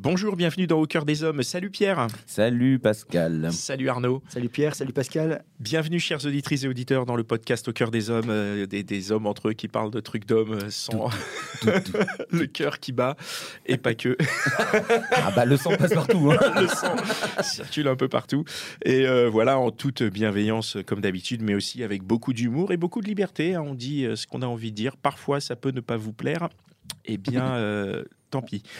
Bonjour, bienvenue dans Au cœur des hommes. Salut Pierre. Salut Pascal. Salut Arnaud. Salut Pierre, salut Pascal. Bienvenue chères auditrices et auditeurs dans le podcast Au cœur des hommes, euh, des, des hommes entre eux qui parlent de trucs d'hommes euh, sans le cœur qui bat et pas que. Ah bah le sang passe partout. hein. le sang circule un peu partout. Et euh, voilà, en toute bienveillance comme d'habitude, mais aussi avec beaucoup d'humour et beaucoup de liberté. hein. On dit ce qu'on a envie de dire. Parfois, ça peut ne pas vous plaire. Eh bien, euh, tant pis.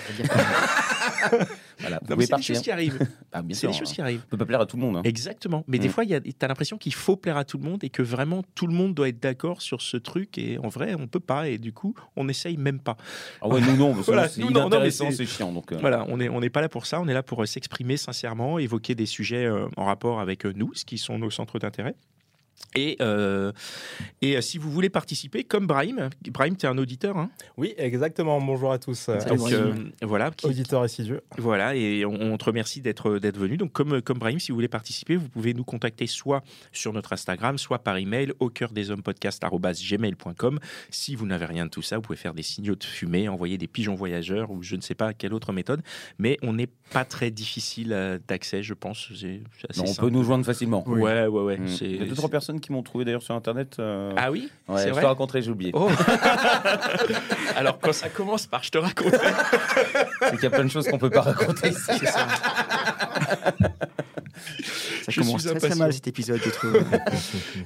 Voilà, vous Non, mais pouvez c'est des partir. choses qui arrivent. Ah, bien C'est sûr, des choses qui arrivent. On peut pas plaire à tout le monde. hein. Exactement. Mais des Mm. fois, tu as l'impression qu'il faut plaire à tout le monde et que vraiment tout le monde doit être d'accord sur ce truc. Et en vrai, on peut pas. Et du coup, on n'essaye même pas. Ah ouais, nous non, parce que Voilà, c'est nous, non, non, mais inintéressant, c'est- c'est chiant. Donc, euh, Voilà, on n'est on n'est pas là pour ça. On est là pour euh, s'exprimer sincèrement, évoquer des sujets euh, en rapport avec euh, nous, ce qui sont nos centres d'intérêt. Et, euh, et euh, si vous voulez participer, comme Brahim, Brahim, tu es un auditeur, hein? Oui, exactement. Bonjour à tous. donc euh, voilà, qui- auditeurs assidus. Voilà, et on, on te remercie d'être d'être venu. Donc, comme, comme Brahim, si vous voulez participer, vous pouvez nous contacter soit sur notre Instagram, soit par email au cœur des hommes podcast@gmail.com. Si vous n'avez rien de tout ça, vous pouvez faire des signaux de fumée, envoyer des pigeons voyageurs ou je ne sais pas quelle autre méthode. Mais on n'est pas très difficile euh, d'accès, je pense. Assez non, on simple. peut nous joindre facilement. Ouais, ouais, ouais. Mm. c'est- Il y a deux, trois personnes qui m'ont trouvé d'ailleurs sur internet. euh, Ah oui ouais, je vrai te raconterai, j'ai oublié. Oh. Alors quand ça commence par je te raconte. C'est qu'il y a plein de choses qu'on peut pas raconter ici. Ça Je commence suis très, très mal cet épisode, je trouve.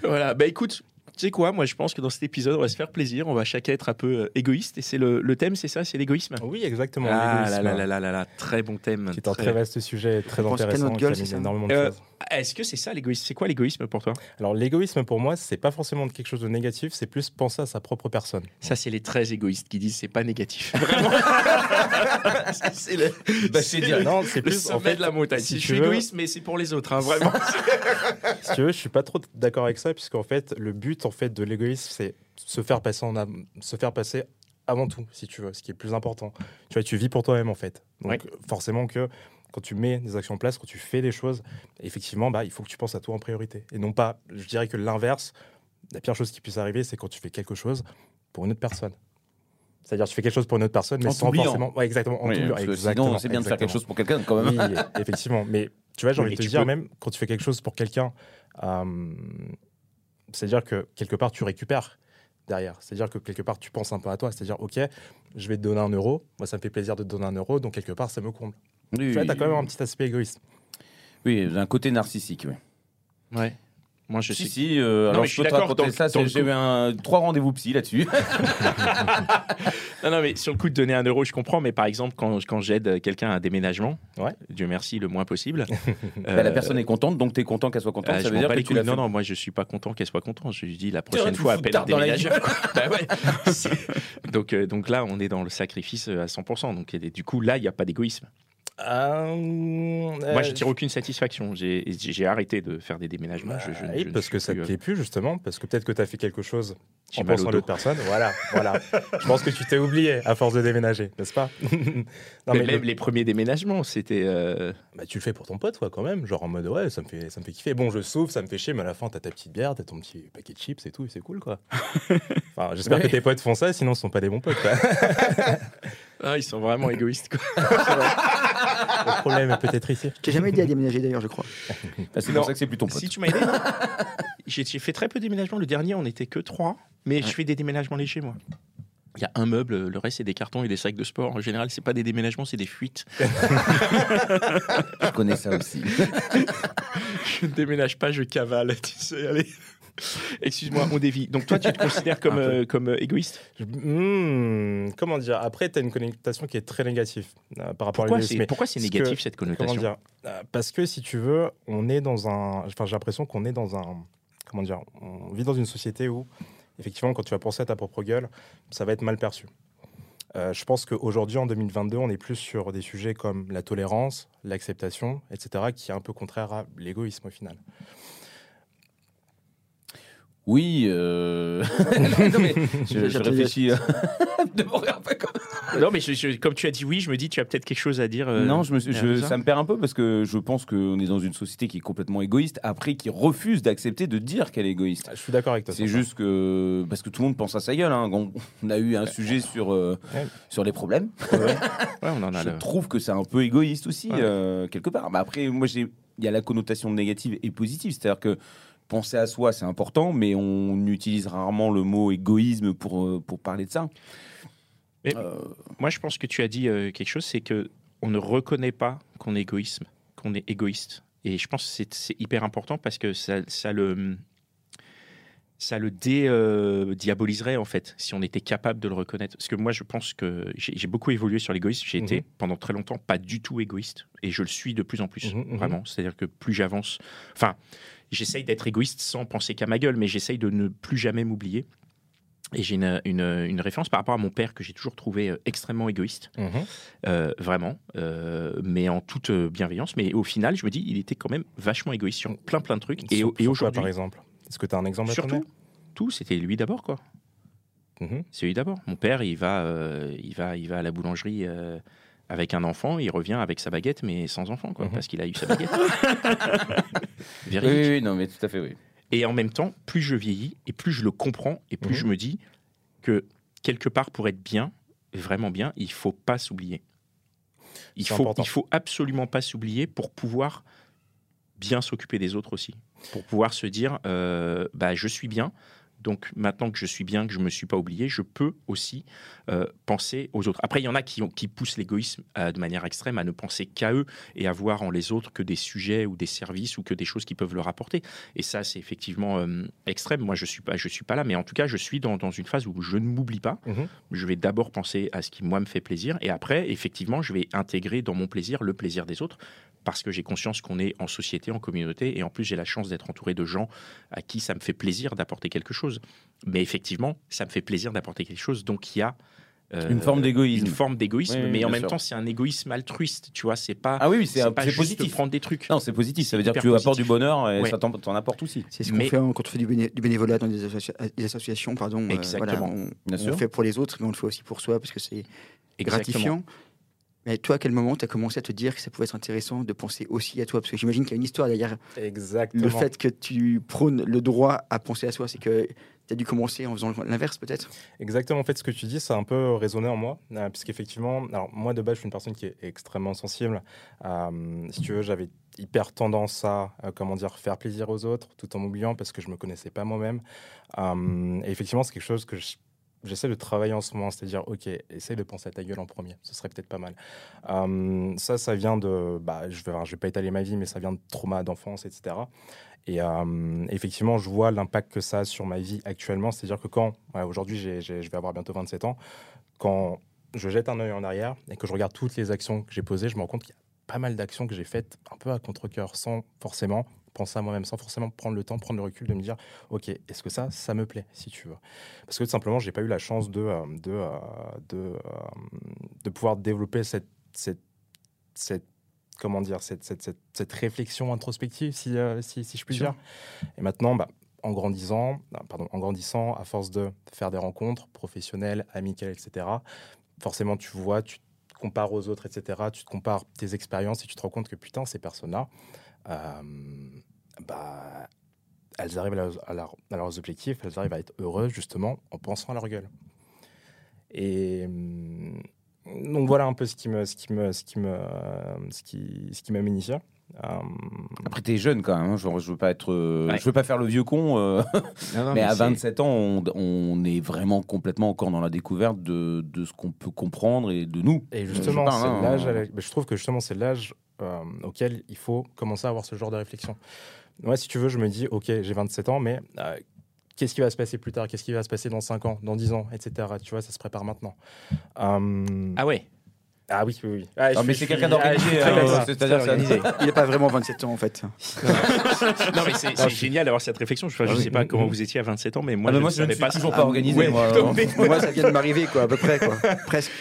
Voilà, bah écoute, sais quoi, moi je pense que dans cet épisode, on va se faire plaisir, on va chacun être un peu euh, égoïste, et c'est le, le thème, c'est ça, c'est l'égoïsme? Oui, exactement. Ah là l'égoïsme, là là là là là, très bon thème. Qui est un Très- vaste sujet, très pense intéressant, notre qui gueule, amène c'est ça énormément de Euh, choses. Est-ce que c'est ça l'égoïsme? C'est quoi l'égoïsme pour toi? Alors, l'égoïsme, pour moi, c'est pas forcément quelque chose de négatif, c'est plus penser à sa propre personne. Ça, c'est les très égoïstes qui disent c'est pas négatif. Vraiment Ça, C'est le, Bah, c'est c'est dire, le- Non, c'est le plus, sommet en fait, de la montagne. si je tu suis veux- égoïste, mais c'est pour les autres, hein, vraiment. si tu veux, je suis pas trop d'accord avec ça, puisqu'en fait, le but en fait de l'égoïsme, c'est se faire passer en am- se faire passer avant tout, si tu veux, ce qui est le plus important. Tu vois, tu vis pour toi-même en fait. Donc Ouais. forcément que quand tu mets des actions en place, quand tu fais des choses, effectivement, bah, il faut que tu penses à toi en priorité. Et non pas, je dirais que l'inverse, la pire chose qui puisse arriver, c'est quand tu fais quelque chose pour une autre personne. C'est-à-dire, tu fais quelque chose pour une autre personne, mais En sans t'oubliant. forcément. Ouais, exactement. en Oui, t'oubliant. Exactement, sinon, c'est bien de faire quelque chose pour quelqu'un quand même. Oui, effectivement. Mais tu vois, j'ai envie de te dire, peux- même quand tu fais quelque chose pour quelqu'un, euh, c'est-à-dire que quelque part, tu récupères derrière. C'est-à-dire que quelque part, tu penses un peu à toi. C'est-à-dire, OK, je vais te donner un euro. Moi, ça me fait plaisir de te donner un euro. Donc, quelque part, ça me comble. Oui, Tu vois, as quand même un petit aspect égoïste. Oui, d'un côté narcissique. Oui. Ouais. Moi, je Si, suis. si, euh, Non, alors mais je suis te d'accord, J'ai coup- eu un, trois rendez-vous psy là-dessus. Non, non, mais sur le coup de donner un euro, je comprends. Mais par exemple, quand, quand j'aide quelqu'un à un déménagement, Ouais. Dieu merci, le moins possible. Bah, la euh, personne est contente, donc tu es content qu'elle soit contente. Ah, ça veut dire que tu Non, fait. non, moi je suis pas content qu'elle soit contente. Je lui dis la prochaine fois appelle un tard dans la déménageur. Bah ouais. Donc, euh, donc là, on est dans le sacrifice euh, à 100%. Donc et du coup, là, il n'y a pas d'égoïsme. Euh, Moi, je tire aucune satisfaction. J'ai arrêté de faire des déménagements. Je- je- Bah je ne parce que ça plus, te euh, plaît plus, justement. Parce que peut-être que tu as fait quelque chose en pensant à l'autre personne. Voilà, voilà. je pense que tu t'es oublié à force de déménager, n'est-ce pas? Non, mais mais même le- les premiers déménagements, c'était. euh, bah, tu le fais pour ton pote, quoi, quand même. Genre en mode, ouais, ça me fait, ça me fait kiffer. Bon, je souffre, ça me fait chier, mais à la fin, t'as ta petite bière, t'as ton petit paquet de chips et tout, et c'est cool, quoi. Enfin, j'espère Ouais. que tes potes font ça, sinon, ce sont pas des bons potes, quoi. Ah, ils sont vraiment égoïstes. Quoi. Le problème est peut-être ici. Je t'ai jamais aidé à déménager d'ailleurs, je crois. Ah, c'est pour ça que c'est plus ton pote. Si tu m'as aidé, j'ai fait très peu de déménagements. Le dernier, on n'était que trois. Mais je fais des déménagements légers, moi. Il y a un meuble, le reste c'est des cartons et des sacs de sport. En général, c'est pas des déménagements, c'est des fuites. Je connais ça aussi. je ne déménage pas, je cavale. Tu sais, allez. Excuse-moi, on dévie. Donc toi, tu te considères comme, euh, comme euh, égoïste? Hmm, comment dire? Après, tu as une connotation qui est très négative euh, par rapport Pourquoi à l'égoïsme. pourquoi c'est négatif que- cette Comment connotation dire Parce que si tu veux, on est dans un. Enfin, j'ai l'impression qu'on est dans un. Comment dire On vit dans une société où, effectivement, quand tu vas penser à ta propre gueule, ça va être mal perçu. Euh, je pense qu'aujourd'hui, en 2022, on est plus sur des sujets comme la tolérance, l'acceptation, etc., qui est un peu contraire à l'égoïsme au final. Oui. euh, non, mais je, réfléchis. de mourir un peu comme Non, mais je- je- comme tu as dit oui, je me dis tu as peut-être quelque chose à dire. euh, non, je me suis- je- derrière ça me perd un peu parce que je pense qu'on est dans une société qui est complètement égoïste, après qui refuse d'accepter de dire qu'elle est égoïste. Je suis d'accord avec toi. C'est juste que parce que tout le monde pense à sa gueule. hein. On, on a eu un sujet sur euh, Ouais. sur les problèmes. Ouais, on en a Je le- trouve que c'est un peu égoïste aussi Ouais. euh, quelque part. Mais après, moi, j'ai il y a la connotation négative et positive, c'est-à-dire que penser à soi, c'est important, mais on utilise rarement le mot égoïsme pour euh, pour parler de ça. Mais- Euh, Moi, je pense que tu as dit euh, quelque chose, c'est que on ne reconnaît pas qu'on est égoïsme, qu'on est égoïste. Et je pense que c'est- c'est hyper important parce que ça, ça le ça le dédiaboliserait en fait si on était capable de le reconnaître. Parce que moi, je pense que j'ai beaucoup évolué sur l'égoïsme. J'ai Mhm. été pendant très longtemps pas du tout égoïste et je le suis de plus en plus, Mhm, mhm. vraiment. C'est-à-dire que plus j'avance, enfin, j'essaye d'être égoïste sans penser qu'à ma gueule, mais j'essaye de ne plus jamais m'oublier. Et j'ai une, une, une référence par rapport à mon père que j'ai toujours trouvé euh, extrêmement égoïste, Mhm. euh, vraiment, euh, mais en toute euh, bienveillance. Mais au final, je me dis, il était quand même vachement égoïste sur plein plein de trucs. Et, et aujourd'hui, par exemple? Est-ce que tu as un exemple surtout, tout, c'était lui d'abord, quoi. Mhm. C'est lui d'abord. Mon père, il va, euh, il va, il va à la boulangerie euh, avec un enfant, il revient avec sa baguette, mais sans enfant, quoi, Mhm. parce qu'il a eu sa baguette. oui, oui, oui, non, mais tout à fait, oui. Et en même temps, plus je vieillis et plus je le comprends et plus Mhm. je me dis que quelque part pour être bien, vraiment bien, il faut pas s'oublier. Il faut, important. il faut absolument pas s'oublier pour pouvoir bien s'occuper des autres aussi, pour pouvoir se dire, euh, bah je suis bien. Donc maintenant que je suis bien, que je me suis pas oublié, je peux aussi euh, penser aux autres. Après, il y en a qui, ont- qui poussent l'égoïsme euh, de manière extrême à ne penser qu'à eux et à voir en les autres que des sujets ou des services ou que des choses qui peuvent leur apporter. Et ça, c'est effectivement euh, extrême. Moi, je suis pas, je suis pas là, mais en tout cas, je suis dans, dans une phase où je ne m'oublie pas. Mhm. Je vais d'abord penser à ce qui moi me fait plaisir, et après, effectivement, je vais intégrer dans mon plaisir le plaisir des autres, parce que j'ai conscience qu'on est en société, en communauté, et en plus, j'ai la chance d'être entouré de gens à qui ça me fait plaisir d'apporter quelque chose. Mais effectivement, ça me fait plaisir d'apporter quelque chose, donc il y a euh, Une forme d'égoïsme. Une forme d'égoïsme, Oui, oui, mais en même sûr. temps, c'est un égoïsme altruiste, tu vois. C'est pas, Ah oui, oui, c'est positif. prendre des trucs. Non, c'est positif. Ça veut dire que tu hyper apportes du positif. bonheur et Ouais. ça t'en apporte aussi. C'est ce qu'on fait hein, quand on fait du, béné- du bénévolat dans des, associa- des associations. Pardon, euh, Exactement. voilà, on, Bien on fait pour les autres, mais on le fait aussi pour soi parce que c'est gratifiant. Mais toi, à quel moment tu as commencé à te dire que ça pouvait être intéressant de penser aussi à toi? Parce que j'imagine qu'il y a une histoire derrière Exactement. le fait que tu prônes le droit à penser à soi. C'est que tu as dû commencer en faisant l'inverse, peut-être? Exactement, en fait, ce que tu dis, ça a un peu résonné en moi, euh, puisqu'effectivement, alors moi de base, je suis une personne qui est extrêmement sensible. Euh, si tu veux, j'avais hyper tendance à, euh, comment dire, faire plaisir aux autres, tout en m'oubliant parce que je me connaissais pas moi-même. Euh, et effectivement, c'est quelque chose que je- J'essaie de travailler en ce moment, c'est-à-dire, ok, essaye de penser à ta gueule en premier, ce serait peut-être pas mal. Euh, ça, ça vient de, bah, je je vais pas étaler ma vie, mais ça vient de trauma d'enfance, etc. Et euh, effectivement, je vois l'impact que ça a sur ma vie actuellement. C'est-à-dire que quand, aujourd'hui, je vais avoir bientôt 27 ans, quand je jette un œil en arrière et que je regarde toutes les actions que j'ai posées, je me rends compte qu'il y a pas mal d'actions que j'ai faites un peu à contre-coeur, sans forcément penser à moi-même, sans forcément prendre le temps, prendre le recul de me dire, ok, est-ce que ça, ça me plaît, si tu veux. Parce que tout simplement, j'ai pas eu la chance de, euh, de, euh, de, euh, de pouvoir développer cette, cette, cette comment dire, cette, cette, cette, cette réflexion introspective, si, euh, si, si je puis dire. Et maintenant, bah, en grandissant, ah, pardon, en grandissant, à force de faire des rencontres professionnelles, amicales, etc., forcément, tu vois, tu te compares aux autres, etc., tu te compares tes expériences et tu te rends compte que putain, ces personnes-là, bah, elles arrivent à, leurs- à leur- à leurs objectifs, elles arrivent à être heureuses justement en pensant à leur gueule. Et hum, donc voilà un peu ce qui me, ce qui me, ce qui me, ce qui, ce qui. Hum, Après, t'es jeune quand même. hein. Genre, je veux pas être, euh, Ouais. je veux pas faire le vieux con. euh, Non, non, mais à c'est- 27 ans, on, on est vraiment complètement encore dans la découverte de, de ce qu'on peut comprendre et de nous. Et Je justement, parle, c'est hein, l'âge. euh, Je trouve que justement, c'est l'âge euh, auquel il faut commencer à avoir ce genre de réflexion. Moi, si tu veux, je me dis, ok, j'ai 27 ans, mais euh, qu'est-ce qui va se passer plus tard? Qu'est-ce qui va se passer dans 5 ans, dans 10 ans, etc. Tu vois, ça se prépare maintenant. Hum, Ah ouais. Ah oui, oui, oui. Ah, Non, je mais c'est quelqu'un d'organisé, ah, euh. Il n'a pas vraiment 27 ans en fait. Non, mais c'est génial d'avoir cette réflexion. Enfin, je Ah ne oui. sais pas Mm, comment mm. vous étiez à 27 ans, mais moi, Ah, mais je moi, je ne suis pas toujours pas organisé. ouais, moi. Moi, ça vient de m'arriver quoi, à peu près quoi. Presque.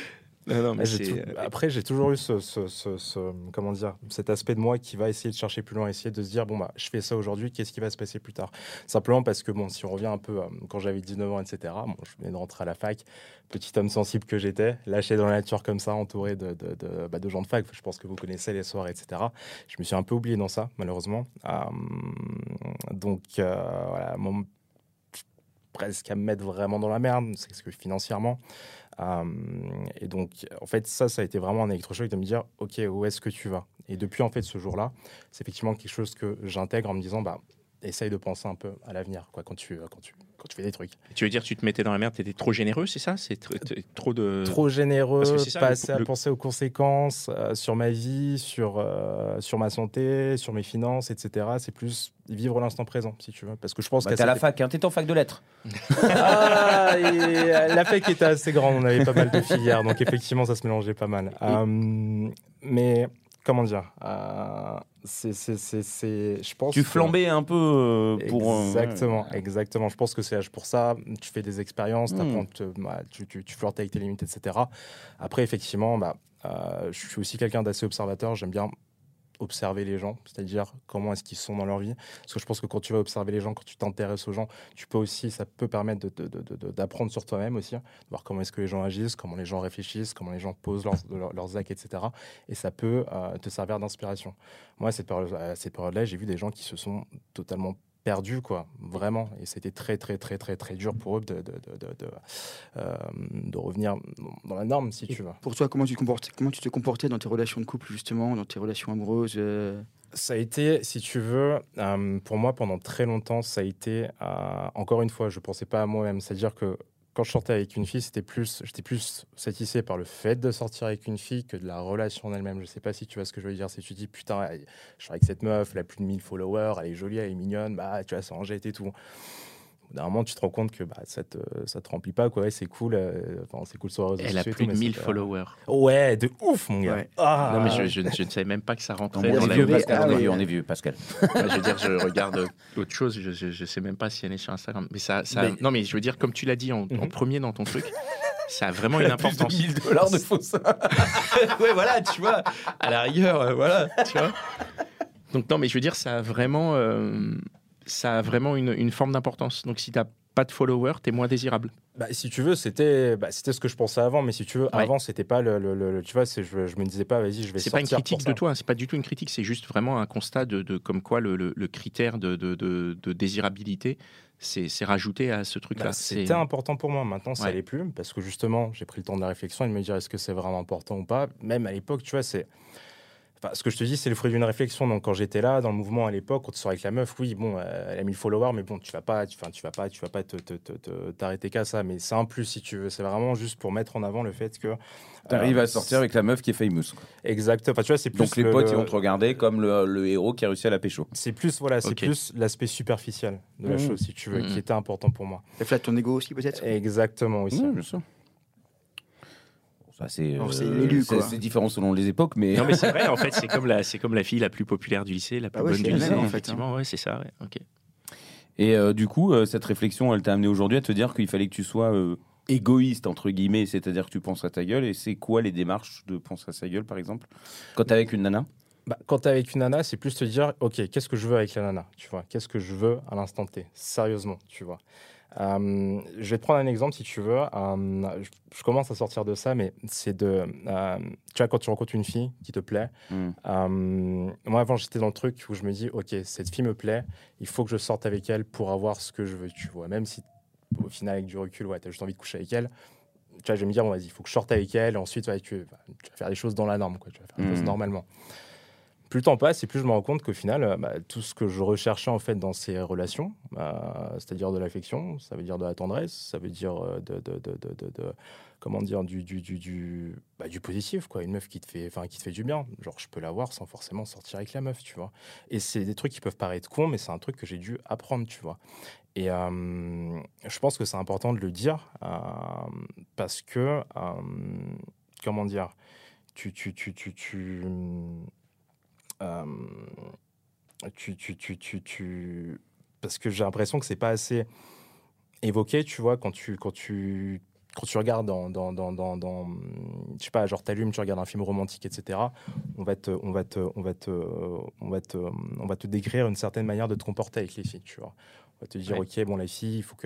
Non, non, mais tout- Après, j'ai toujours eu ce, ce- ce- ce- comment dire, cet aspect de moi qui va essayer de chercher plus loin, essayer de se dire bon bah, je fais ça aujourd'hui, qu'est-ce qui va se passer plus tard? Simplement parce que bon, si on revient un peu euh, quand j'avais 19 ans, etc. Bon, je venais de rentrer à la fac, petit homme sensible que j'étais, lâché dans la nature comme ça, entouré de, de, de- bah, de gens de fac. Je pense que vous connaissez les soirs, etc. Je me suis un peu oublié dans ça, malheureusement. Euh, donc euh, voilà, mon- presque à me mettre vraiment dans la merde, c'est ce que financièrement. Euh, et donc, en fait, ça, ça a été vraiment un électrochoc de me dire, OK, où est-ce que tu vas? Et depuis, en fait, ce jour-là, c'est effectivement quelque chose que j'intègre en me disant, bah, essaye de penser un peu à l'avenir, quoi, quand tu, quand tu, quand tu fais des trucs. Tu veux dire, tu te mettais dans la merde, tu étais trop généreux, c'est ça? C'est trop de. Trop généreux, ça, pas le- assez à penser aux conséquences euh, sur ma vie, sur, euh, sur ma santé, sur mes finances, etc. C'est plus vivre l'instant présent, si tu veux. Parce que je pense Bah, qu'à T'es à la fac, hein, t'es en fac de lettres. Ah, et, euh, la fac était assez grande, on avait pas mal de filières, donc effectivement ça se mélangeait pas mal. Euh, mais comment dire euh, c'est, c'est, c'est, je pense. Tu que- flambais un peu euh, pour. euh, Exactement, exactement. Je pense que c'est pour ça. Tu fais des expériences, Hmm. te- bah, tu, tu, tu flirtes avec tes limites, etc. Après, effectivement, bah, je suis aussi quelqu'un d'assez observateur. J'aime bien observer les gens, c'est-à-dire comment est-ce qu'ils sont dans leur vie. Parce que je pense que quand tu vas observer les gens, quand tu t'intéresses aux gens, tu peux aussi, ça peut permettre d'apprendre sur toi-même aussi, de voir comment est-ce que les gens agissent, comment les gens réfléchissent, comment les gens posent leurs, leurs, actes, etc. Et ça peut euh, te servir d'inspiration. Moi, à cette période-là, j'ai vu des gens qui se sont totalement perdus, quoi, vraiment. Et c'était très, très, très, très, très dur pour eux de, de, de, de, de, euh, de revenir dans la norme, si Et tu veux. Pour toi, comment tu, comportes, comment tu te comportais dans tes relations de couple justement, dans tes relations amoureuses euh, Ça a été, si tu veux, euh, pour moi pendant très longtemps, ça a été, encore une fois, je pensais pas à moi-même. C'est-à-dire que quand je sortais avec une fille, c'était plus, j'étais plus satisfait par le fait de sortir avec une fille que de la relation en elle-même. Je sais pas si tu vois ce que je veux dire. Si tu dis, putain, je suis avec cette meuf, elle a plus de 1000 followers, elle est jolie, elle est mignonne, bah, tu en jette et tout. D'un moment, tu te rends compte que bah, ça, te, ça te remplit pas, quoi. Ouais, c'est cool, euh, enfin, c'est cool sur les réseaux Elle a plus tout, de mais 1000 c'est pas- followers. Ouais, de ouf, mon gars. Ouais. Ah. Non, mais je, je ne- je ne savais même pas que ça rentrait mais dans on la vieux, vie. Pascal, Ah on est vieux, on est vieux, Pascal. Ouais, je veux dire, je regarde autre chose, je ne sais même pas si elle est sur Instagram. Mais ça, ça- Mais- Non, mais je veux dire, comme tu l'as dit en, en Mhm. premier dans ton truc, ça a vraiment une importance. 1000 dollars de faux ouais, voilà, tu vois, à la rigueur, euh, voilà, tu vois. Donc, non, mais je veux dire, ça a vraiment, euh, ça a vraiment une, une forme d'importance. Donc, si tu n'as pas de followers, tu es moins désirable. Bah, si tu veux, c'était bah, c'était ce que je pensais avant, mais si tu veux, Ouais. avant, c'était pas le, le- le- le- Tu vois, je, je me disais pas, vas-y, je vais C'est pas une critique de toi, hein, c'est pas du tout une critique, c'est juste vraiment un constat de, de comme quoi le, critère de, de- de- de désirabilité, c'est rajouté à ce truc-là. Bah, C'était important pour moi. Maintenant, ça Ouais. l'est plus parce que justement, j'ai pris le temps de la réflexion et de me dire est-ce que c'est vraiment important ou pas? Même à l'époque, tu vois, c'est. Enfin, ce que je te dis, c'est le fruit d'une réflexion. Donc, quand j'étais là, dans le mouvement à l'époque, quand tu sors avec la meuf, oui, bon, euh, elle a 1000 followers, mais bon, tu vas pas, tu, enfin, tu vas pas, tu vas pas te- te- te- te- t'arrêter qu'à ça. Mais c'est un plus si tu veux. C'est vraiment juste pour mettre en avant le fait que. T'arrives euh, à sortir avec la meuf qui est famous. quoi. Exact. Enfin, tu vois, c'est plus. Donc les le- potes, le- ils vont te regarder comme le, le héros qui a réussi à la pécho. C'est plus voilà, c'est plus l'aspect superficiel de la Mmh. chose, si tu veux, Mmh. qui était important pour moi. Ça flatte ton ego aussi peut-être? Exactement aussi. Ouais, c'est euh, c'est différent selon les époques, mais Non mais c'est vrai, en fait, c'est comme la, c'est comme la fille la plus populaire du lycée, la plus Bah ouais, bonne du lycée. en fait, hein. effectivement, ouais, c'est ça. Ouais, ok. Et euh, du coup, euh, cette réflexion, elle t'a amené aujourd'hui à te dire qu'il fallait que tu sois euh, égoïste, entre guillemets, c'est-à-dire que tu penses à ta gueule. Et c'est quoi les démarches de penser à sa gueule, par exemple? Quand t'es avec une nana? Bah, quand t'es avec une nana, c'est plus te dire, ok, qu'est-ce que je veux avec la nana, tu vois, qu'est-ce que je veux à l'instant T, sérieusement, tu vois. Euh, je vais te prendre un exemple si tu veux. Euh, je, je commence à sortir de ça, mais c'est de, euh, tu vois, quand tu rencontres une fille qui te plaît. Euh, moi, avant, j'étais dans le truc où je me dis, ok, cette fille me plaît, il faut que je sorte avec elle pour avoir ce que je veux, tu vois. Même si, au final, avec du recul, ouais, t'as juste envie de coucher avec elle. Tu vois, je vais me dire, bon, vas-y, il faut que je sorte avec elle. Ensuite, ouais, tu, tu vas faire les choses dans la norme, quoi. Tu vas faire Mhm. choses normalement plus le temps passe et plus je me rends compte qu'au final, euh, bah, tout ce que je recherchais en fait dans ces relations, euh, c'est-à-dire de l'affection, ça veut dire de la tendresse, ça veut dire euh, de, de- de- de- comment dire du du, du, du, bah, du positif quoi, une meuf qui te fait enfin qui te fait du bien, genre je peux l'avoir sans forcément sortir avec la meuf, tu vois. Et c'est des trucs qui peuvent paraître cons, mais c'est un truc que j'ai dû apprendre, tu vois. Et je pense que c'est important de le dire parce que comment dire tu, tu, tu, tu, tu, tu, tu- parce que j'ai l'impression que c'est pas assez évoqué, tu vois, quand tu, quand tu, quand tu regardes dans, dans, dans, dans, dans, je sais pas, genre t'allumes, tu regardes un film romantique, etc. On va te, on va te, on va te, on va te, on va te décrire une certaine manière de te comporter avec les filles, tu vois. On va te dire, Ouais. ok, bon, la fille, il faut que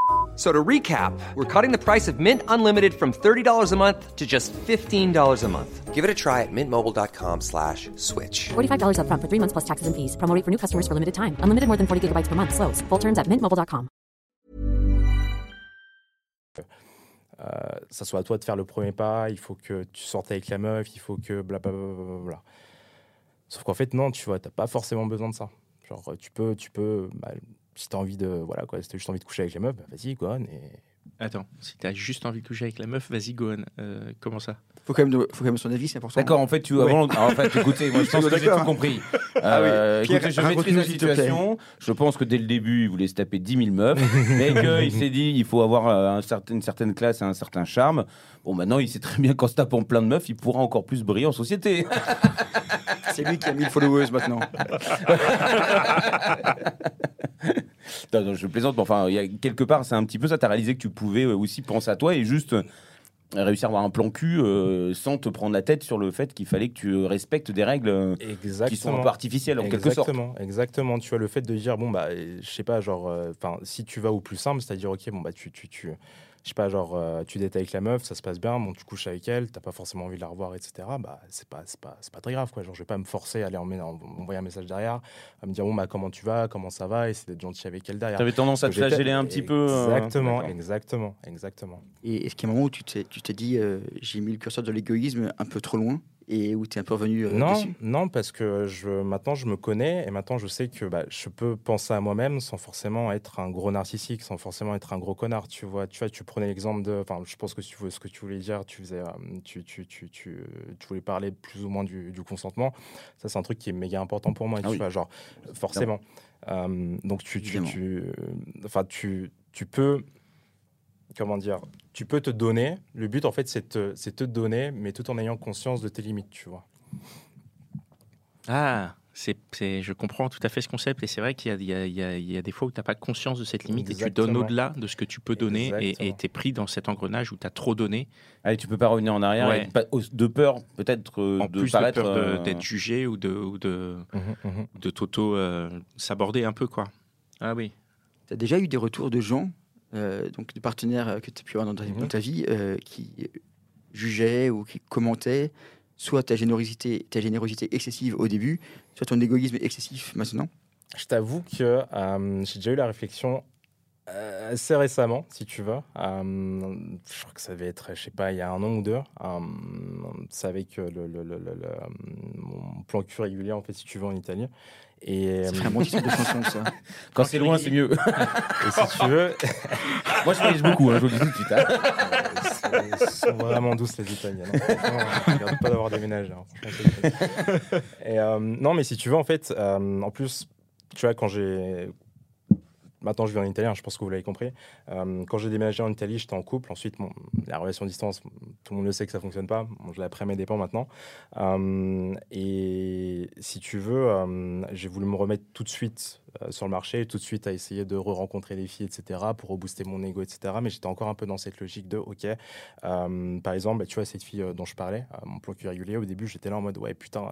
So to recap, we're cutting the price of Mint Unlimited from $30 a month to just $15 a month. Give it a try at mintmobile.com slash switch. $45 upfront for three months plus taxes and fees. Promo rate for new customers for limited time. Unlimited more than 40 gigabytes per month. Slows. Full terms at mintmobile.com. euh, ça soit à toi de faire le premier pas, il faut que tu sortes avec la meuf, il faut que blablabla. Sauf qu'en fait, non, tu vois, t'as pas forcément besoin de ça. Genre, tu peux, tu peux, bah, si t'as envie de, voilà quoi, si t'as juste envie de coucher avec la meuf, bah, vas-y, go on, et Attends, si t'as juste envie de coucher avec la meuf, vas-y, Gohan. Euh, comment ça? Faut quand même, faut quand même son avis, c'est important. D'accord, en fait, tu avant, alors, en fait, écoutez, moi, je pense que j'ai D'accord. tout compris. Ah oui. Euh, Pierre, écoutez, je raconte-nous, maîtrise la s'il te plaît. situation. Je pense que dès le début, il voulait se taper 10 000 meufs, mais qu'il s'est dit, il faut avoir euh, un certain- une certaine classe et un certain charme. Bon, maintenant, il sait très bien qu'en se tapant plein de meufs, il pourra encore plus briller en société. C'est lui qui a 1000 followers maintenant. Non, non, je plaisante, mais enfin, il y a quelque part, c'est un petit peu ça. Tu as réalisé que tu pouvais euh, aussi penser à toi et juste euh, réussir à avoir un plan cul euh, sans te prendre la tête sur le fait qu'il fallait que tu respectes des règles exactement. qui sont un peu artificielles en quelque sorte. Exactement, exactement. Tu vois, le fait de dire, bon, bah, je sais pas, genre, euh, si tu vas au plus simple, c'est-à-dire, ok, bon, bah, tu, tu, tu, je sais pas, genre, euh, tu dates avec la meuf, ça se passe bien, bon, tu couches avec elle, t'as pas forcément envie de la revoir, etc. Bah, c'est pas, c'est pas, c'est pas très grave, quoi. Genre, je vais pas me forcer à aller en- en- envoyer un message derrière, à me dire, bon, bah, comment tu vas, comment ça va, et c'est d'être gentil avec elle derrière. Tu avais tendance à te flageller un petit peu. euh, Exactement, exactement, exactement. Et est-ce qu'il y a un moment où tu t'es, tu t'es dit, euh, j'ai mis le curseur de l'égoïsme un peu trop loin et où tu es un peu revenu euh, Non, dessus non, parce que je, maintenant je me connais et maintenant je sais que bah, je peux penser à moi-même sans forcément être un gros narcissique, sans forcément être un gros connard. Tu vois, tu vois, tu prenais l'exemple de, enfin, je pense que tu ce que tu voulais dire, tu faisais, euh, tu, tu, tu, tu, tu voulais parler plus ou moins du, du consentement. Ça, c'est un truc qui est méga important pour moi. Ah tu oui. vois, genre, forcément. Euh, donc tu, tu, tu, enfin, tu, tu peux, comment dire, tu peux te donner. Le but, en fait, c'est te, c'est te donner, mais tout en ayant conscience de tes limites, tu vois. Ah, c'est, c'est- je comprends tout à fait ce concept. Et c'est vrai qu'il y a, il y a- il y a- il y a des fois où tu n'as pas conscience de cette limite et tu donnes au-delà de ce que tu peux donner et- et tu es pris dans cet engrenage où tu as trop donné, Allez, tu peux pas revenir en arrière Ouais. et pas- au- de peur peut-être euh, en de plus paraître de peur de- euh, d'être jugé ou de, ou de, Mhm, mhm. de t'auto euh, s'aborder un peu. quoi. Ah oui. Tu as déjà eu des retours de gens, donc de partenaires euh, que tu as pu avoir dans ta, Mhm. dans ta vie, euh, qui euh, jugeaient ou qui commentaient soit ta générosité, ta générosité excessive au début, soit ton égoïsme excessif maintenant Je t'avoue que euh, j'ai déjà eu la réflexion euh, assez récemment, si tu veux. Euh, je crois que ça devait être, je sais pas, il y a un an ou deux. Euh, c'est avec euh, le, le- le- le- le, euh, mon plan cul régulier, en fait, si tu veux, en Italie. Et, Ça euh, titre de chanson, ça. quand c'est loin, c'est mieux. et si tu veux, Moi, je voyage beaucoup, hein, je vous le dis tout de suite. hein. c'est- ils sont vraiment douces les Italiens. hein. Je regarde pas d'avoir déménagé. hein. C'est Et, euh, non, mais si tu veux, en fait, euh, en plus, tu vois, quand j'ai. Maintenant, je vis en Italie, hein, je pense que vous l'avez compris. Euh, quand j'ai déménagé en Italie, j'étais en couple. Ensuite, la relation à distance, tout le monde le sait que ça fonctionne pas. Je l'ai appris à mes dépens maintenant. Euh, et si tu veux, euh, j'ai voulu me remettre tout de suite sur le marché, tout de suite à essayer de re-rencontrer des filles, etc., pour rebooster mon ego, etc. Mais j'étais encore un peu dans cette logique de, OK, par exemple, bah, tu vois, cette fille dont je parlais, mon plan régulier, au début, j'étais là en mode, ouais, putain,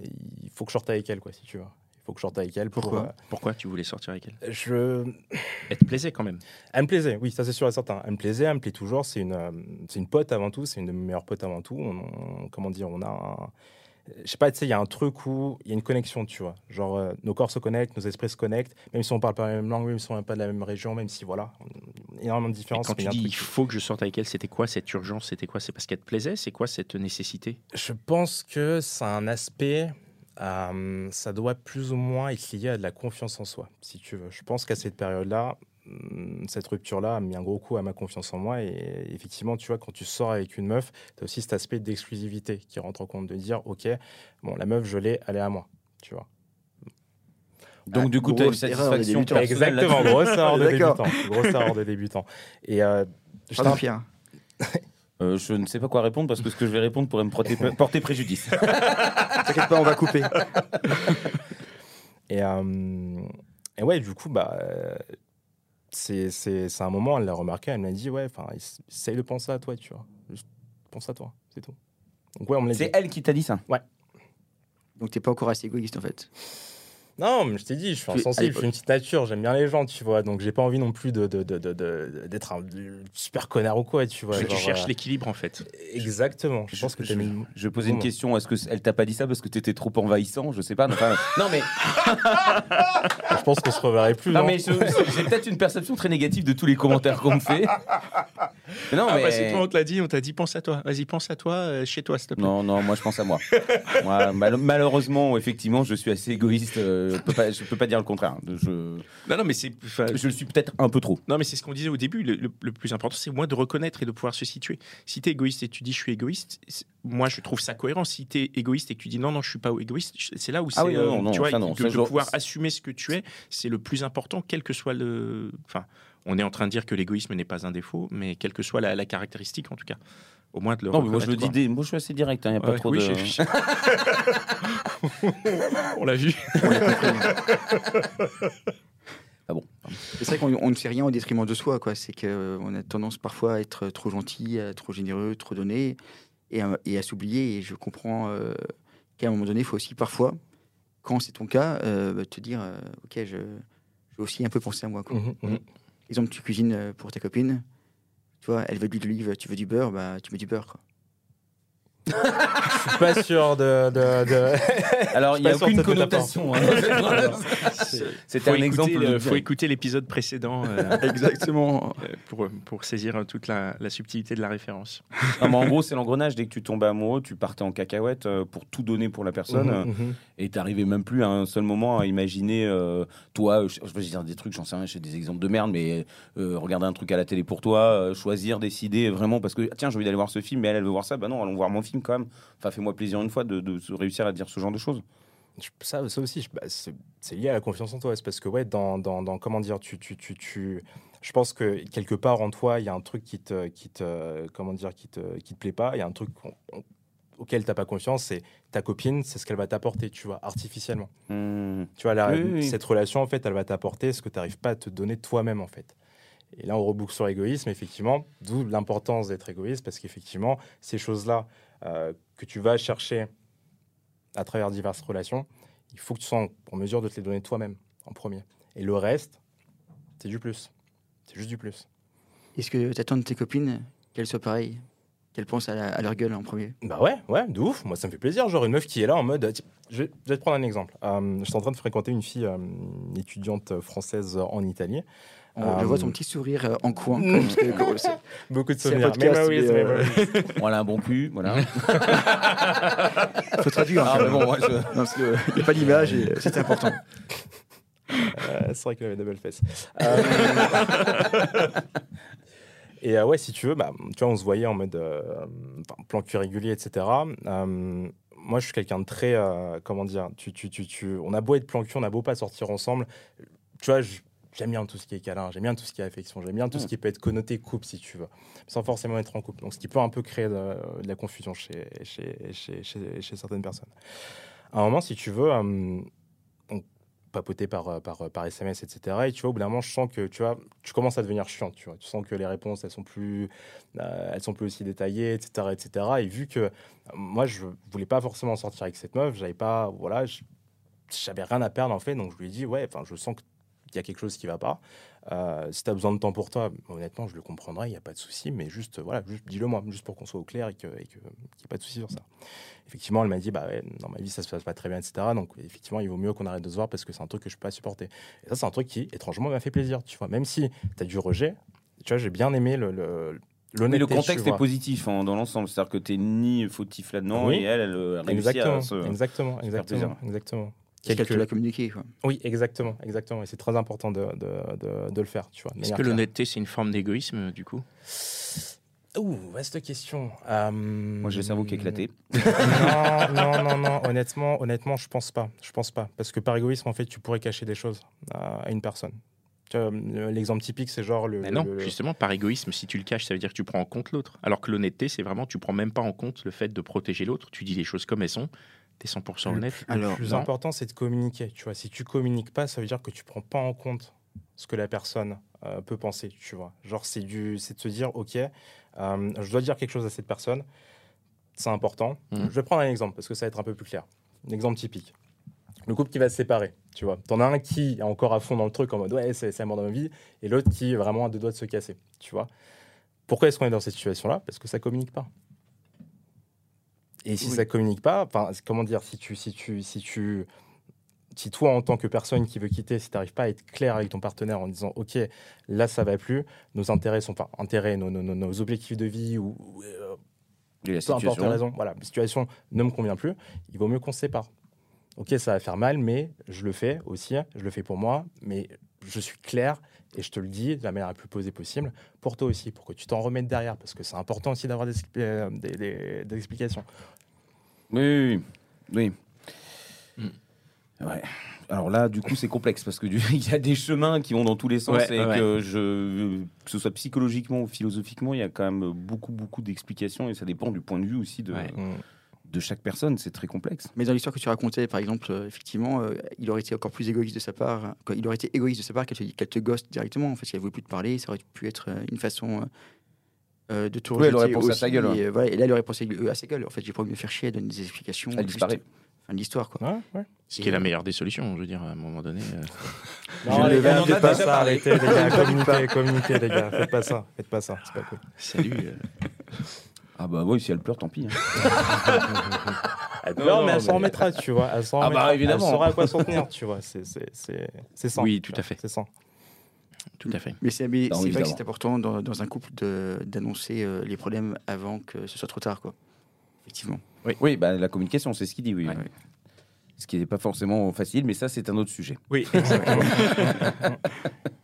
il faut que je sorte avec elle, quoi, si tu veux. Faut que je sorte avec elle. Pour, Pourquoi Pourquoi tu voulais sortir avec elle euh, je... Elle te plaisait quand même. Elle me plaisait, oui, ça c'est sûr et certain. Elle me plaisait, elle me plaît toujours. C'est une, euh, c'est une pote avant tout, c'est une de mes meilleures potes avant tout. On, on- comment dire, on a un- Je sais pas, tu sais, il y a un truc où il y a une connexion, tu vois. Genre, euh, nos corps se connectent, nos esprits se connectent, même si on parle pas la même langue, même si on n'est pas de la même région, même si, voilà, on- énormément de différences. quand mais tu dis il faut que je sorte avec elle, c'était quoi cette urgence? C'était quoi? C'est parce qu'elle te plaisait? C'est quoi cette nécessité? Je pense que c'est un aspect, euh, ça doit plus ou moins être lié à de la confiance en soi, si tu veux. Je pense qu'à cette période-là, hum, cette rupture-là a mis un gros coup à ma confiance en moi. Et effectivement, tu vois, quand tu sors avec une meuf, tu as aussi cet aspect d'exclusivité qui rentre en compte, de dire, OK, bon, la meuf, je l'ai, elle est à moi. Tu vois. Donc, Ah, du coup, tu as une satisfaction. Exactement, grosse erreur de débutant. Grosse erreur de débutant. Et euh, je. Euh, je ne sais pas quoi répondre parce que ce que je vais répondre pourrait me porter, porter préjudice. T'inquiète pas, on va couper. Et, euh, et ouais, du coup, bah, euh, c'est c'est- c'est un moment, elle l'a remarqué, elle m'a dit, ouais, enfin, essaye de penser à toi, tu vois. Juste pense à toi, c'est tout. Donc ouais, on me l'a dit. C'est elle qui t'a dit ça? Donc t'es pas encore assez égoïste en fait? Non, mais je t'ai dit, je suis Tu- insensible, je suis une petite nature, j'aime bien les gens, tu vois. Donc j'ai pas envie non plus de, de, de, de- de- d'être un super connard ou quoi, tu vois. tu genre, cherches euh, l'équilibre en fait. Exactement. Je pense que t'as mis. Je posais une question. Est-ce que elle t'a pas dit ça parce que t'étais trop envahissant Je sais pas. Enfin, non mais Je pense qu'on se reverrait plus. non non mais je- j'ai peut-être une perception très négative de tous les commentaires qu'on me fait. Non Ah mais bah, c'est toi, on te l'a dit, on t'a dit pense à toi. Vas-y, pense à toi euh, chez toi, s'il te plaît. non non moi je pense à moi. Moi, mal- malheureusement effectivement je suis assez égoïste. euh, je peux pas je peux pas dire le contraire. Je Non, non, mais c'est. je le suis peut-être un peu trop. Non, mais c'est ce qu'on disait au début. Le, le- le plus important, c'est moi de reconnaître et de pouvoir se situer. Si tu es égoïste et tu dis je suis égoïste, moi je trouve ça cohérent. Si tu es égoïste et que tu dis non, non, je suis pas égoïste, c'est là où c'est. Ah oui, non, non, tu vois, ça, non, que de pouvoir assumer ce que tu es, c'est le plus important, quel que soit le. Enfin, on est en train de dire que l'égoïsme n'est pas un défaut, mais quelle que soit la, la caractéristique en tout cas. Au moins de le Non mais moi je le dis. Moi je suis assez direct. Il y a quoi. pas trop oui, de. j'ai- on l'a vu. C'est vrai qu'on on ne fait rien au détriment de soi, quoi. C'est qu'on a tendance parfois à être trop gentil, à être trop généreux, trop donné, et à, et à s'oublier. Et je comprends euh, qu'à un moment donné, il faut aussi parfois, quand c'est ton cas, euh, bah, te dire, euh, ok, je, je vais aussi un peu penser à moi. Quoi. Mhm, mhm. Exemple, tu cuisines euh, pour ta copine, tu vois, elle veut l'huile d'olive, tu veux du beurre, bah tu mets du beurre. Quoi. Je suis pas sûr de. de, de- Alors il y a aucune connotation. hein. C'était un exemple. le- de- faut écouter l'épisode précédent euh, Exactement. euh, pour, pour saisir euh, toute la, la subtilité de la référence. Non, mais en gros, c'est l'engrenage. Dès que tu tombais amoureux, tu partais en cacahuète euh, pour tout donner pour la personne. euh, Mhm, mhm. Et t'arrivais même plus à un seul moment à imaginer, euh, toi, je, je vais dire des trucs, j'en sais rien, j'ai des exemples de merde, mais euh, regarder un truc à la télé pour toi, euh, choisir, décider vraiment, parce que tiens, j'ai envie d'aller voir ce film, mais elle, elle veut voir ça, bah non, allons voir mon film quand même. Enfin, fais-moi plaisir une fois de, réussir à dire ce genre de choses. Ça, ça aussi, bah, c'est lié à la confiance en toi. C'est parce que, ouais, dans, dans, dans- comment dire, tu, tu, tu, tu- je pense que quelque part en toi, il y a un truc qui te, qui te, comment dire, qui te, qui te plaît pas. Il y a un truc qu'on- on- auquel t'as pas confiance. C'est ta copine, c'est ce qu'elle va t'apporter, tu vois, artificiellement. Hmm. Tu vois, la- Oui, oui, oui. cette relation, en fait, elle va t'apporter ce que tu n'arrives pas à te donner toi-même, en fait. Et là, on reboucle sur l'égoïsme, effectivement, d'où l'importance d'être égoïste, parce qu'effectivement, ces choses-là que tu vas chercher à travers diverses relations, il faut que tu sois en, mesure de te les donner toi-même, en premier. Et le reste, c'est du plus. C'est juste du plus. Est-ce que tu attends de tes copines qu'elles soient pareilles Qu'elles pensent à, la- à leur gueule en premier? Bah ouais, ouais, de ouf. Moi, ça me fait plaisir. Genre une meuf qui est là en mode. euh, Je vais, je vais te prendre un exemple. Euh, je suis en train de fréquenter une fille, euh, étudiante française en Italie. On- Je Euh, vois ton petit sourire euh, en coin. comme- Beaucoup de souvenirs. podcast, mais, euh, memories. Voilà un bon cul, voilà. faut traduire. Ah, hein, bon, je- Non, parce que, euh, il n'y a pas d'image et euh, c'est important. Euh, c'est vrai qu'il avait double face. Euh, Et euh, ouais, si tu veux, bah, tu vois, on se voyait en mode euh, plan cul régulier, etc. Euh, moi, je suis quelqu'un de très, euh, comment dire, tu, tu, tu, tu, on a beau être plan cul, on a beau pas sortir ensemble. Tu vois, je- j'aime bien tout ce qui est câlin, j'aime bien tout ce qui est affection, j'aime bien tout ce qui peut être connoté couple, si tu veux, sans forcément être en couple. Donc, ce qui peut un peu créer de, de la confusion chez, chez, chez, chez, chez certaines personnes. À un moment, si tu veux, euh, on papotait par, euh, par, par SMS, etc. Et tu vois, au bout d'un moment, je sens que tu vois, tu commences à devenir chiant. Tu vois, tu sens que les réponses, elles sont plus, euh, elles sont plus aussi détaillées, etc., etc. Et vu que euh, moi, je voulais pas forcément sortir avec cette meuf, j'avais pas, voilà, je- j'avais rien à perdre en fait. Donc je lui ai dit, ouais, enfin, je sens qu'il y a quelque chose qui va pas. Euh, si tu as besoin de temps pour toi, honnêtement, je le comprendrai, il n'y a pas de souci. Mais juste, voilà, juste dis-le moi, juste pour qu'on soit au clair et que- que- qu'il n'y ait pas de souci sur ça. Effectivement, elle m'a dit, bah ouais, dans ma vie, ça se passe pas très bien, etc. Donc, effectivement, il vaut mieux qu'on arrête de se voir parce que c'est un truc que je peux pas supporter. Et ça, c'est un truc qui, étrangement, m'a fait plaisir, tu vois. Même si tu as du rejet, tu vois, j'ai bien aimé le, le, Mais le contexte est positif hein, dans l'ensemble, c'est-à-dire que t'es ni fautif là-dedans Oui. et elle, elle euh, réussit Exactement, à se. exactement, faire exactement, exactement. Qu'elle te l'a communiqué. Quoi. Oui, exactement, exactement. Et c'est très important de, de, de- de le faire, tu vois. Est-ce que l'honnêteté, c'est une forme d'égoïsme, du coup? Ouh, vaste question. Euh, Moi, j'ai le cerveau qui est éclaté. non, non, non, non. Honnêtement, honnêtement, je pense pas. Je pense pas. Parce que par égoïsme, en fait, tu pourrais cacher des choses à, une personne. L'exemple typique, c'est genre le. Mais non, le- justement, par égoïsme, si tu le caches, ça veut dire que tu prends en compte l'autre. Alors que l'honnêteté, c'est vraiment, tu prends même pas en compte le fait de protéger l'autre. Tu dis les choses comme elles sont. Tu es 100% Le honnête. Le Alors, plus non. important, c'est de communiquer. Tu vois, si tu communiques pas, ça veut dire que tu prends pas en compte ce que la personne euh, peut penser. Tu vois, genre c'est du, c'est de se dire, ok, euh, je dois dire quelque chose à cette personne. C'est important. Mhm. Je vais prendre un exemple parce que ça va être un peu plus clair. Un exemple typique. Le couple qui va se séparer, tu vois. T'en as un qui est encore à fond dans le truc en mode ouais, c'est c'est la mort de ma vie, et l'autre qui est vraiment à deux doigts de se casser, tu vois. Pourquoi est-ce qu'on est dans cette situation-là? Parce que ça communique pas. Et si Oui. ça communique pas, comment dire, si tu, si tu, si tu, si toi, en tant que personne qui veut quitter, si tu n'arrives pas à être clair avec ton partenaire en disant, ok, là, ça va plus, nos intérêts sont, enfin, intérêts, nos, nos, nos- nos objectifs de vie ou euh, la peu importe la raison, voilà, la situation ne me convient plus, il vaut mieux qu'on se sépare. Ok, ça va faire mal, mais je le fais aussi, je le fais pour moi, mais je suis clair et je te le dis de la manière la plus posée possible pour toi aussi, pour que tu t'en remettes derrière, parce que c'est important aussi d'avoir des, euh, des- des- des explications. Oui, oui. oui. Mm. Ouais. Alors là, du coup, c'est complexe parce que du- il y a des chemins qui vont dans tous les sens Ouais, et ouais. que je, que ce soit psychologiquement ou philosophiquement, il y a quand même beaucoup, beaucoup d'explications et ça dépend du point de vue aussi de, Ouais. Mm. De chaque personne. C'est très complexe. Mais dans l'histoire que tu racontais, par exemple, euh, effectivement, euh, il aurait été encore plus égoïste de sa part. hein, quoi, il aurait été égoïste de sa part qu'elle te, gosse directement. En fait, si elle ne voulait plus te parler, ça aurait pu être euh, une façon euh, de te Oui, elle aurait pensé à sa gueule, ouais. Et, euh, voilà, et là, elle aurait pensé à sa gueule. En fait, j'ai pas envie de me faire chier, elle donne des explications. Elle juste disparaît. Fin de l'histoire, quoi. Ouais, ouais. Ce qui est la meilleure des solutions, je veux dire, à un moment donné. euh. Non, Je les le gars, faites pas. pas ça, arrêtez, les gars, communiquez, communiquez, les gars, faites pas ça, faites pas ça, c'est pas cool. Salut. Ah bah oui, si elle pleure, tant pis. hein. Elle Non, pleure, non, mais elle s'en mais- remettra, tu vois, elle s'en Ah bah, remettra, évidemment. elle saura à quoi s'en tenir, tu vois, c'est c'est- c'est- c'est ça. Oui, tu tout vois, à fait. C'est ça. Tout à fait. Mais c'est mais Non, c'est vrai que évidemment. c'est important dans, dans un couple de- d'annoncer euh, les problèmes avant que ce soit trop tard, quoi. Effectivement. Oui, bah, la communication, c'est ce qu'il dit, oui. Ouais. oui. Ce qui n'est pas forcément facile, mais ça, c'est un autre sujet. Oui, exactement.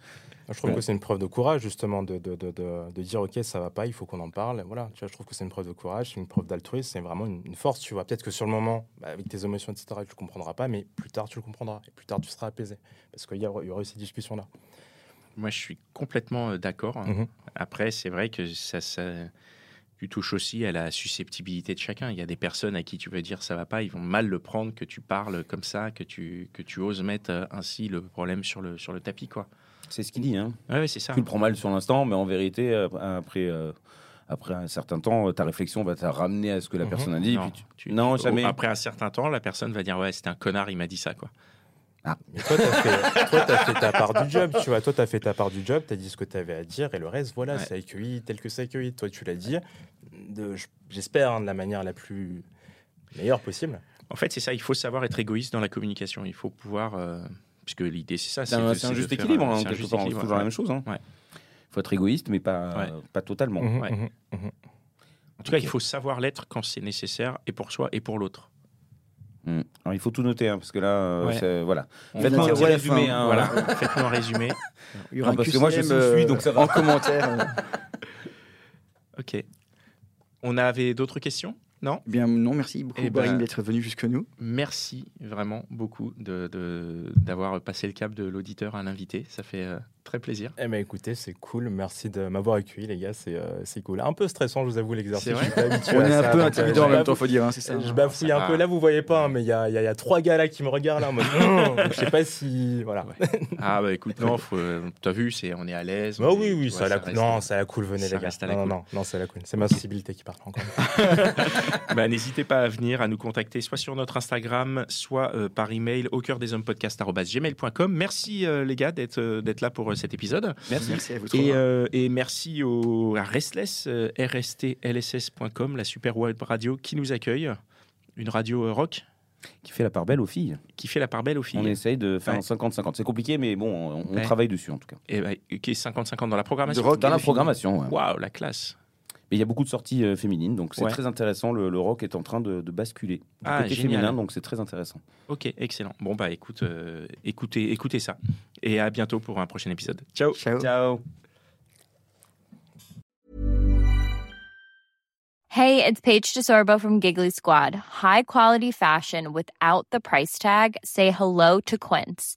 Je trouve que c'est une preuve de courage, justement, de, de, de, de, dire, OK, ça va pas, il faut qu'on en parle. Voilà, tu vois, je trouve que c'est une preuve de courage, c'est une preuve d'altruisme, c'est vraiment une, une force, tu vois. Peut-être que sur le moment, bah, avec tes émotions, etc., tu ne comprendras pas, mais plus tard, tu le comprendras. Et plus tard, tu seras apaisé. Parce qu'il y, y aura eu ces discussions-là. Moi, je suis complètement euh, d'accord. Mhm. Après, c'est vrai que ça, ça, tu touches aussi à la susceptibilité de chacun. Il y a des personnes à qui tu veux dire ça va pas, ils vont mal le prendre que tu parles comme ça, que tu, que tu oses mettre euh, ainsi le problème sur le, sur le tapis, quoi. C'est ce qu'il dit. Hein. Ouais, c'est ça. Tu le prends mal sur l'instant, mais en vérité, euh, après, euh, après un certain temps, ta réflexion va te ramener à ce que la Mhm. personne a dit. Non, puis tu- tu- non, tu- jamais. Après un certain temps, la personne va dire ouais, c'était un connard, il m'a dit ça, quoi. Mais toi, tu as, fait, t'as fait ta part du job, tu vois. Toi, tu as fait ta part du job, tu as dit ce que tu avais à dire, et le reste, voilà, Ouais. c'est accueilli tel que c'est accueilli. Toi, tu l'as dit, j'espère, hein, de la manière la plus meilleure possible. En fait, c'est ça. Il faut savoir être égoïste dans la communication. Il faut pouvoir, euh, puisque l'idée c'est ça. C'est un, c'est un de juste équilibre, euh, hein, c'est un quelque juste part. C'est équilibre, toujours la même chose. Il Ouais. faut être égoïste, mais pas, Ouais. pas totalement. Ouais. mhm, mhm. En tout cas, il faut savoir l'être quand c'est nécessaire et pour soi et pour l'autre. Alors, il faut tout noter, hein, parce que là, euh, Ouais. c'est- voilà. Un résumé. hein, Voilà, faites-nous un résumé. Il y aura Ah, un parce que moi, je QCM, sous-suis, donc ça va. en commentaire. euh. Ok. On avait d'autres questions? Non Bien, non, merci beaucoup, Eh ben- d'être venu jusque nous. Merci vraiment beaucoup de- de- d'avoir passé le cap de l'auditeur à l'invité. Ça fait euh, très plaisir. Eh ben écoutez, c'est cool. Merci de m'avoir accueilli, les gars. C'est euh, c'est cool. Un peu stressant, je vous avoue, l'exercice. On est un ça, peu euh, intimidant en même temps, faut dire, hein, ça. Je bafouille Ça un peu. Là, vous voyez pas, hein, mais il y a, il y a- y a trois gars là qui me regardent là en mode. Donc je sais pas si. Voilà. Ah bah écoute, non, faut, euh, t'as vu, c'est, on est à l'aise. Bah on oui, oui, tu ça vois, a la reste- cool. Non, ça la cool, venez ça les gars. reste à la non, cool. non, non, c'est la cool. C'est ma sensibilité qui parle encore. Bah, N'hésitez pas à venir, à nous contacter soit sur notre Instagram, soit euh, par email au cœur des hommes podcast.gmail.com. Merci euh, les gars d'être euh, d'être là pour cet épisode. Merci. Merci à vous Et, euh, et merci au, à Restless, euh, rstlss.com, la super web radio qui nous accueille. Une radio euh, rock Qui fait la part belle aux filles. qui fait la part belle aux filles. On essaye de faire Ouais. un 50-50. C'est compliqué, mais bon, on, on Ouais. travaille dessus en tout cas. Et bah, qui est 50-50 dans la programmation. Dans la programmation, ouais. Waouh, la classe. Mais il y a beaucoup de sorties euh, féminines, donc c'est Ouais. très intéressant. Le, le rock est en train de, de basculer du Ah, côté génial. féminin, donc c'est très intéressant. Ok, excellent. Bon, bah écoute, euh, écoutez, écoutez ça. Et à bientôt pour un prochain épisode. Ciao. Ciao. Ciao. Hey, it's Paige DeSorbo from Giggly Squad. High quality fashion without the price tag. Say hello to Quince.